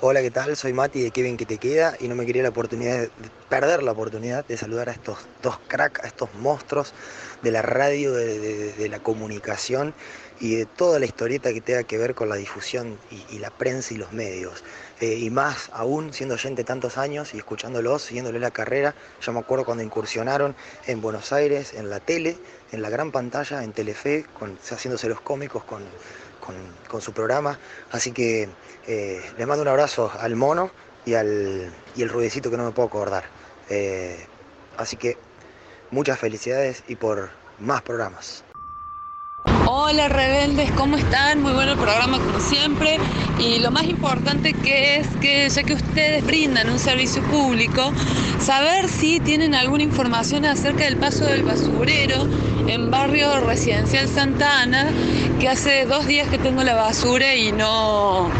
Hola, ¿qué tal? Soy Mati de Kevin que te queda y no me quería la oportunidad de perder la oportunidad de saludar a estos dos cracks, a estos monstruos de la radio, de, la comunicación y de toda la historieta que tenga que ver con la difusión y la prensa y los medios. Eh, y más aún siendo oyente tantos años y escuchándolos, siguiéndole la carrera, yo me acuerdo cuando incursionaron en Buenos Aires, en la tele, en la gran pantalla, en Telefe, con, haciéndose los cómicos con, con, su programa. Así que eh, les mando un abrazo al mono y al y el ruidecito que no me puedo acordar. Eh, así que muchas felicidades y por más programas. Hola rebeldes, ¿cómo están? Muy bueno el programa como siempre. Y lo más importante que es que ya que ustedes brindan un servicio público, saber si tienen alguna información acerca del paso del basurero en barrio residencial Santa Ana, que hace dos días que tengo la basura y no...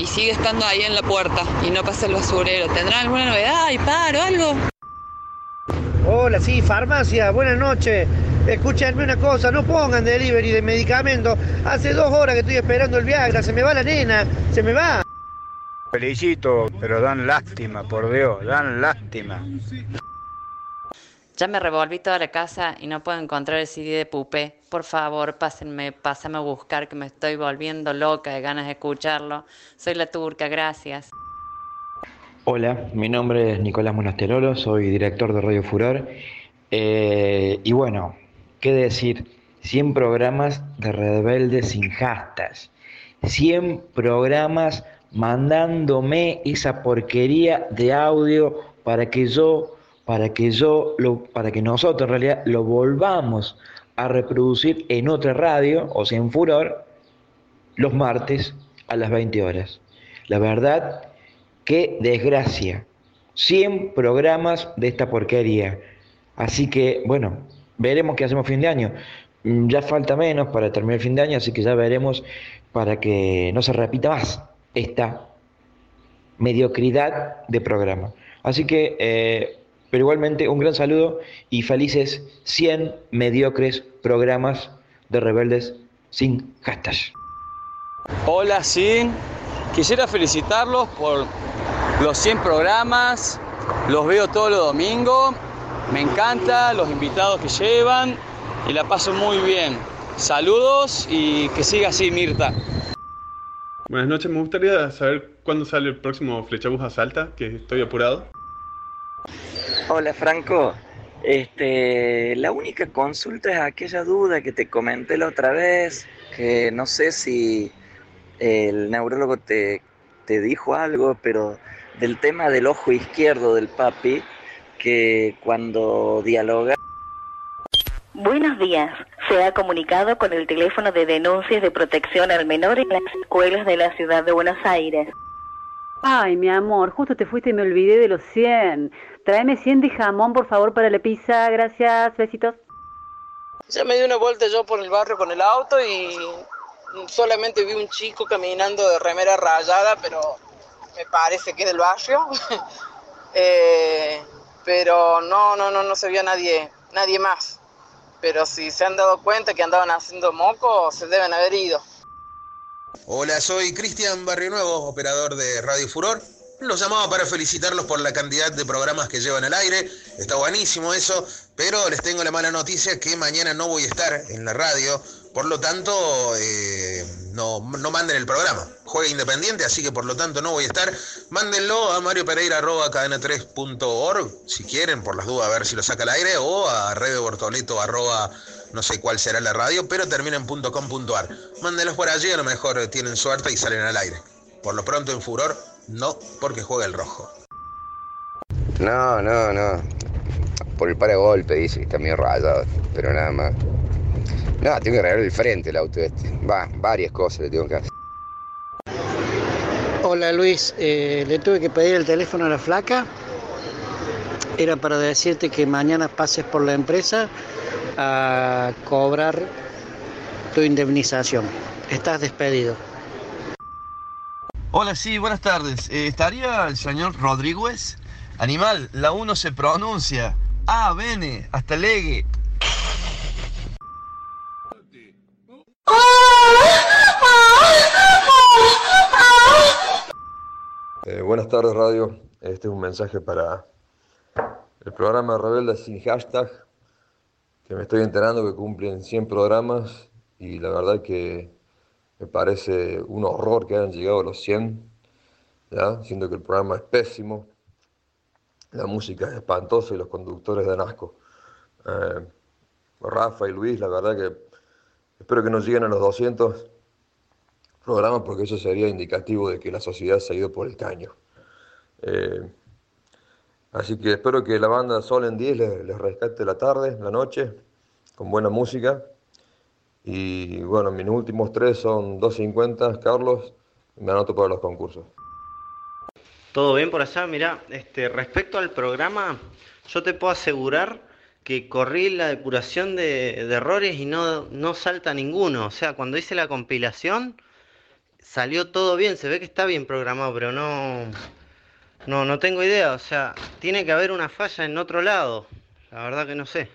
Y sigue estando ahí en la puerta y no pasa el basurero. ¿Tendrán alguna novedad? ¿Y paro algo? Hola, sí, farmacia, buenas noches. Escúchenme una cosa, no pongan delivery de medicamentos. Hace dos horas que estoy esperando el Viagra, se me va la nena, se me va. Felicito, pero dan lástima, por Dios, dan lástima. Ya me revolví toda la casa y no puedo encontrar el CD de Pupé. Por favor, pásenme, pásame a buscar que me estoy volviendo loca de ganas de escucharlo. Soy la turca, gracias. Hola, mi nombre es Nicolás Monasterolo, soy director de Radio Furor. Eh, y bueno, ¿qué decir? 100 programas de Rebeldes sin hashtags. 100 programas mandándome esa porquería de audio para que yo, para que yo, para que nosotros en realidad lo volvamos a reproducir en otra radio, o sea, en Furor, los martes a las 20 horas. La verdad, qué desgracia. 100 programas de esta porquería. Así que, bueno, veremos qué hacemos fin de año. Mm, Ya falta menos para terminar el fin de año, así que ya veremos para que no se repita más esta mediocridad de programa. Así que, eh, pero igualmente un gran saludo y felices 100 mediocres programas de rebeldes sin hashtag. Hola, Sin. Quisiera felicitarlos por los 100 programas. Los veo todos los domingos. Me encanta los invitados que llevan y la paso muy bien. Saludos y que siga así, Mirta. Buenas noches, me gustaría saber cuándo sale el próximo Flechabús a Salta, que estoy apurado. Hola Franco, este, la única consulta es aquella duda que te comenté la otra vez, que no sé si el neurólogo te, te dijo algo, pero del tema del ojo izquierdo del papi, que cuando dialoga... Buenos días. Se ha comunicado con el teléfono de denuncias de protección al menor en las escuelas de la ciudad de Buenos Aires. Ay, mi amor, justo te fuiste y me olvidé de los 100. Tráeme 100 de jamón, por favor, para la pizza. Gracias. Besitos. Ya me di una vuelta yo por el barrio con el auto y solamente vi un chico caminando de remera rayada, pero me parece que es del barrio. Eh, pero no, no, no, no se vio nadie, nadie más. Pero si se han dado cuenta que andaban haciendo moco, se deben haber ido. Hola, soy Cristian Barrio Nuevo, operador de Radio Furor. Los llamaba para felicitarlos por la cantidad de programas que llevan al aire. Está buenísimo eso, pero les tengo la mala noticia que mañana no voy a estar en la radio. Por lo tanto, eh, no, no manden el programa. Juega independiente, así que por lo tanto no voy a estar. Mándenlo a mariopereira.cadena3.org si quieren, por las dudas, a ver si lo saca al aire, o a redebortoleto arroba no sé cuál será la radio, pero termina en .com.ar. Mándenlos por allí, a lo mejor tienen suerte y salen al aire. Por lo pronto en Furor, no, porque juega el rojo. No, no, no. Por el paragolpe dice está medio rayado, pero nada más. No, tengo que arreglar el frente el auto este. Va, varias cosas le tengo que hacer. Hola Luis, eh, le tuve que pedir el teléfono a la flaca. Era para decirte que mañana pases por la empresa a cobrar tu indemnización. Estás despedido. Hola, sí, buenas tardes. Eh, ¿Estaría el señor Rodríguez? Animal, la 1 se pronuncia. Ah, bene, hasta legue. Eh, buenas tardes, radio. Este es un mensaje para el programa Rebelde sin hashtag, que me estoy enterando que cumplen 100 programas y la verdad que me parece un horror que hayan llegado a los 100, ¿ya? siendo que el programa es pésimo, la música es espantosa y los conductores dan asco. Eh, Rafa y Luis, la verdad que espero que no lleguen a los 200 programas porque eso sería indicativo de que la sociedad se ha ido por el caño. Eh, así que espero que la banda Sol en 10 les, les rescate la tarde, la noche, con buena música. Y bueno, mis últimos tres son 2.50, Carlos, me anoto para los concursos. Todo bien por allá, mira, este, respecto al programa, yo te puedo asegurar que corrí la depuración de, de errores y no, no salta ninguno. O sea, cuando hice la compilación, salió todo bien, se ve que está bien programado, pero no, no, no tengo idea. O sea, tiene que haber una falla en otro lado. La verdad que no sé.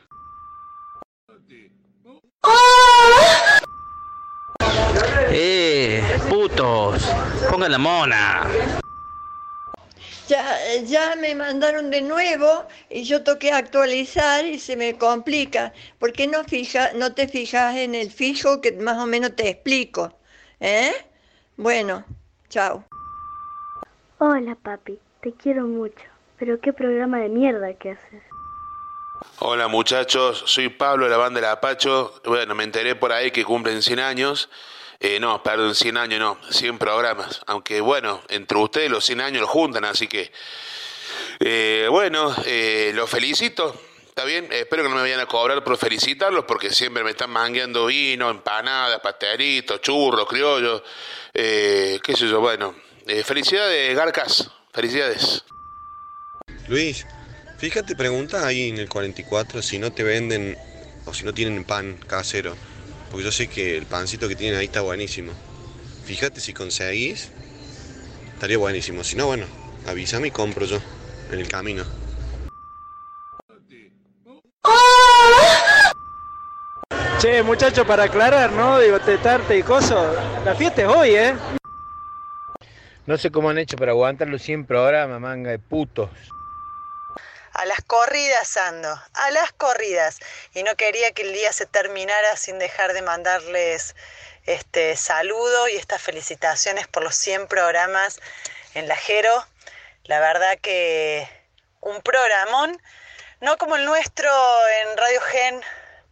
¡Eh! ¡Putos! ¡Pongan la mona! Ya, ya me mandaron de nuevo y yo toqué actualizar y se me complica. ¿Por qué no, fija, no te fijas en el fijo que más o menos te explico? ¿Eh? Bueno, chao. Hola papi, te quiero mucho, pero qué programa de mierda que haces. Hola muchachos, soy Pablo de la banda del Apacho. Bueno, me enteré por ahí que cumplen 100 años. Eh, no, perdón, 100 años no, 100 programas. Aunque bueno, entre ustedes los 100 años los juntan, así que... Eh, bueno, eh, los felicito. Está bien, espero que no me vayan a cobrar por felicitarlos porque siempre me están mangueando vino, empanadas, pastelitos, churros, criollos. Eh, qué sé yo, bueno. Eh, felicidades, Garcas. Felicidades. Luis, fíjate, pregunta ahí en el 44 si no te venden o si no tienen pan casero. Porque yo sé que el pancito que tienen ahí está buenísimo. Fíjate si conseguís, estaría buenísimo. Si no, bueno, avísame y compro yo en el camino. Che, muchacho, para aclarar, ¿no? Digo, tetarte y coso. La fiesta es hoy, ¿eh? No sé cómo han hecho para aguantar los 100 programas, manga de putos. A las corridas ando, a las corridas. Y no quería que el día se terminara sin dejar de mandarles este saludo y estas felicitaciones por los 100 programas en la Jero. La verdad que un programón, no como el nuestro en Radio Gen,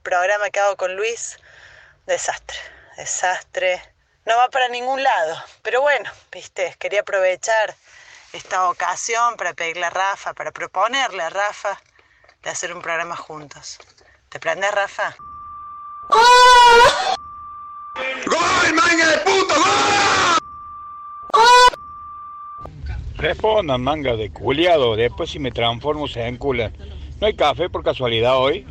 programa que hago con Luis, desastre, desastre. No va para ningún lado, pero bueno, viste, quería aprovechar esta ocasión para pedirle a Rafa, para proponerle a Rafa de hacer un programa juntos. ¿Te prendes, Rafa? ¡Gol, manga de puto! Respondan, manga de culiado. Después si me transformo se enculan. ¿No hay café por casualidad hoy?